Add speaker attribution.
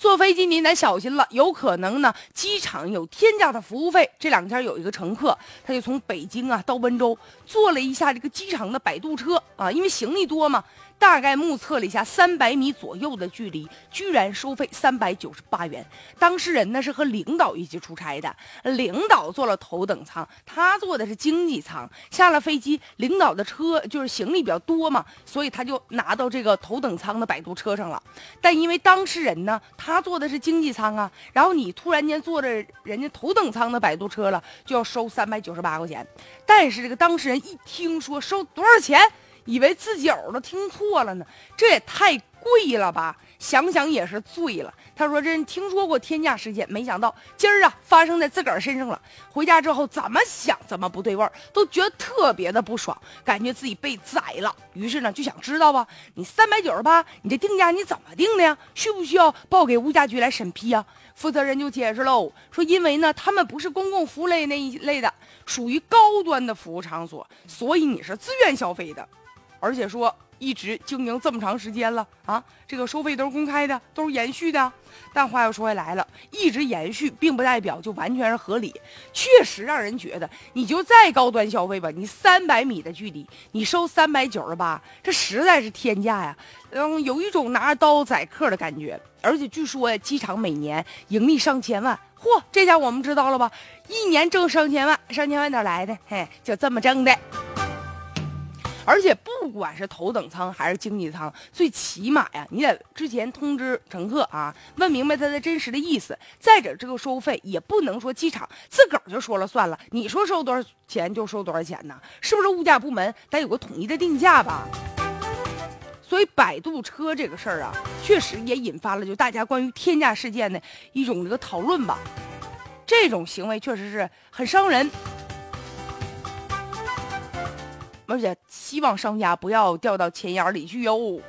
Speaker 1: 坐飞机您得小心了，有可能呢，机场有天价的服务费。这两天有一个乘客，他就从北京啊到温州，坐了一下这个机场的摆渡车啊，因为行李多嘛。大概目测了一下，三百米左右的距离，居然收费三百九十八元。当事人呢是和领导一起出差的，领导坐了头等舱，他坐的是经济舱。下了飞机，领导的车就是行李比较多嘛，所以他就拿到这个头等舱的摆渡车上了。但因为当事人呢，他他坐的是经济舱啊，然后你突然间坐着人家头等舱的摆渡车了，就要收三百九十八块钱。但是这个当事人一听说收多少钱？以为自己耳朵听错了呢，这也太贵了吧！想想也是醉了。他说：“这人听说过天价事件，没想到今儿啊发生在自个儿身上了。回家之后怎么想怎么不对味儿，都觉得特别的不爽，感觉自己被宰了。于是呢就想知道啊，你三百九十八，你这定价你怎么定的呀？需不需要报给物价局来审批呀？”负责人就解释喽，说因为呢他们不是公共服务类那一类的，属于高端的服务场所，所以你是自愿消费的。而且说一直经营这么长时间了啊，这个收费都是公开的，都是延续的。但话又说回来了，一直延续并不代表就完全是合理，确实让人觉得你就再高端消费吧，你三百米的距离你收三百九十八，这实在是天价呀！嗯，有一种拿着刀宰客的感觉。而且据说呀，机场每年盈利上千万，嚯，这下我们知道了吧？一年挣上千万，上千万哪来的？嘿，就这么挣的。而且不管是头等舱还是经济舱，最起码呀，你得之前通知乘客啊，问明白他的真实的意思。再者，这个收费也不能说机场自个儿就说了算了，你说收多少钱就收多少钱呢？是不是物价部门得有个统一的定价吧？所以摆渡车这个事儿啊，确实也引发了就大家关于天价事件的一种这个讨论吧。这种行为确实是很伤人。而且希望商家不要掉到钱眼里去哟。